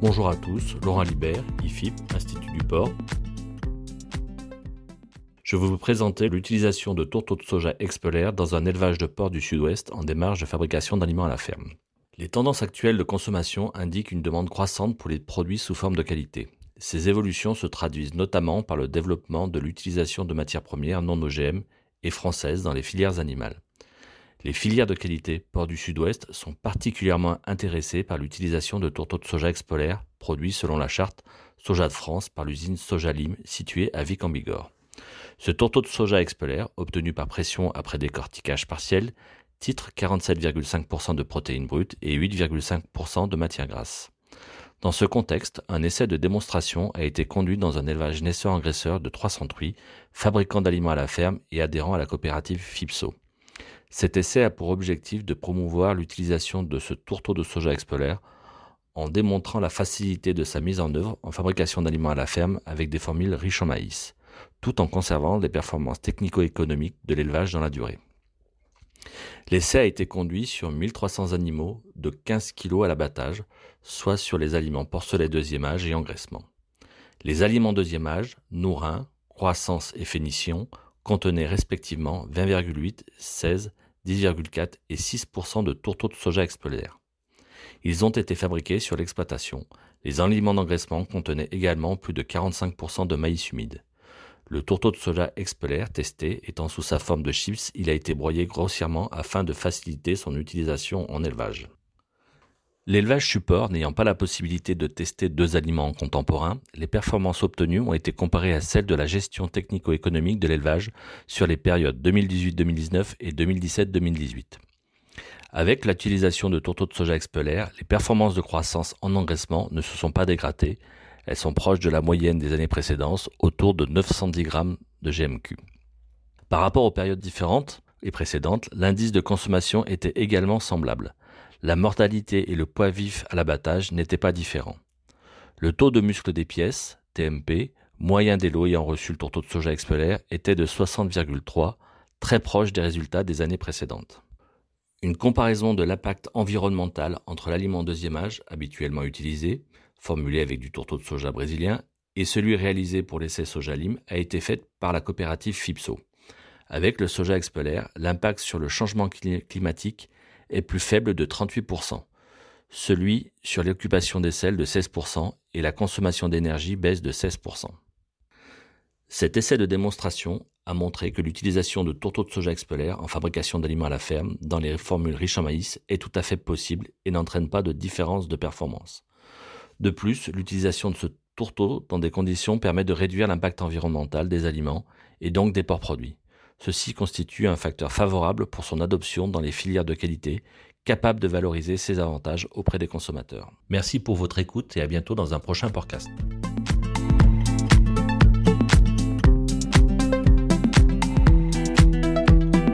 Bonjour à tous, Laurent Libert, IFIP, Institut du Port. Je vais vous présenter l'utilisation de tourteaux de soja expellaires dans un élevage de porc du sud-ouest en démarche de fabrication d'aliments à la ferme. Les tendances actuelles de consommation indiquent une demande croissante pour les produits sous forme de qualité. Ces évolutions se traduisent notamment par le développement de l'utilisation de matières premières non OGM et françaises dans les filières animales. Les filières de qualité porc du Sud-Ouest sont particulièrement intéressées par l'utilisation de tourteaux de soja expolaires produits selon la charte Soja de France par l'usine Sojalim située à Vic en Bigorre. Ce tourteau de soja expolaire, obtenu par pression après décortiquage partiel, titre 47,5% de protéines brutes et 8,5% de matières grasses. Dans ce contexte, un essai de démonstration a été conduit dans un élevage naisseur-engraisseur de 300 truies, fabricant d'aliments à la ferme et adhérent à la coopérative FIPSO. Cet essai a pour objectif de promouvoir l'utilisation de ce tourteau de soja expolaire en démontrant la facilité de sa mise en œuvre en fabrication d'aliments à la ferme avec des formules riches en maïs, tout en conservant les performances technico-économiques de l'élevage dans la durée. L'essai a été conduit sur 1300 animaux de 15 kg à l'abattage, soit sur les aliments porcelets deuxième âge et engraissement. Les aliments deuxième âge, nourrin, croissance et fénition, contenaient respectivement 20,8, 16, 10,4 et 6% de tourteaux de soja expolaires. Ils ont été fabriqués sur l'exploitation. Les aliments d'engraissement contenaient également plus de 45% de maïs humide. Le tourteau de soja expolaire testé étant sous sa forme de chips, il a été broyé grossièrement afin de faciliter son utilisation en élevage. L'élevage support n'ayant pas la possibilité de tester deux aliments contemporains, les performances obtenues ont été comparées à celles de la gestion technico-économique de l'élevage sur les périodes 2018-2019 et 2017-2018. Avec l'utilisation de tourteaux de soja expolaire, les performances de croissance en engraissement ne se sont pas dégradées, elles sont proches de la moyenne des années précédentes, autour de 910 grammes de GMQ. Par rapport aux périodes différentes et précédentes, l'indice de consommation était également semblable. La mortalité et le poids vif à l'abattage n'étaient pas différents. Le taux de muscle des pièces, TMP, moyen des lots ayant reçu le tourteau de soja expolaire était de 60,3, très proche des résultats des années précédentes. Une comparaison de l'impact environnemental entre l'aliment deuxième âge, habituellement utilisé, formulé avec du tourteau de soja brésilien, et celui réalisé pour l'essai Sojalim a été faite par la coopérative FIPSO. Avec le soja expolaire, l'impact sur le changement climatique est plus faible de 38%, celui sur l'occupation des sels de 16% et la consommation d'énergie baisse de 16%. Cet essai de démonstration a montré que l'utilisation de tourteaux de soja expolaire en fabrication d'aliments à la ferme dans les formules riches en maïs est tout à fait possible et n'entraîne pas de différence de performance. De plus, l'utilisation de ce tourteau dans des conditions permet de réduire l'impact environnemental des aliments et donc des porcs produits. Ceci constitue un facteur favorable pour son adoption dans les filières de qualité, capable de valoriser ses avantages auprès des consommateurs. Merci pour votre écoute et à bientôt dans un prochain podcast.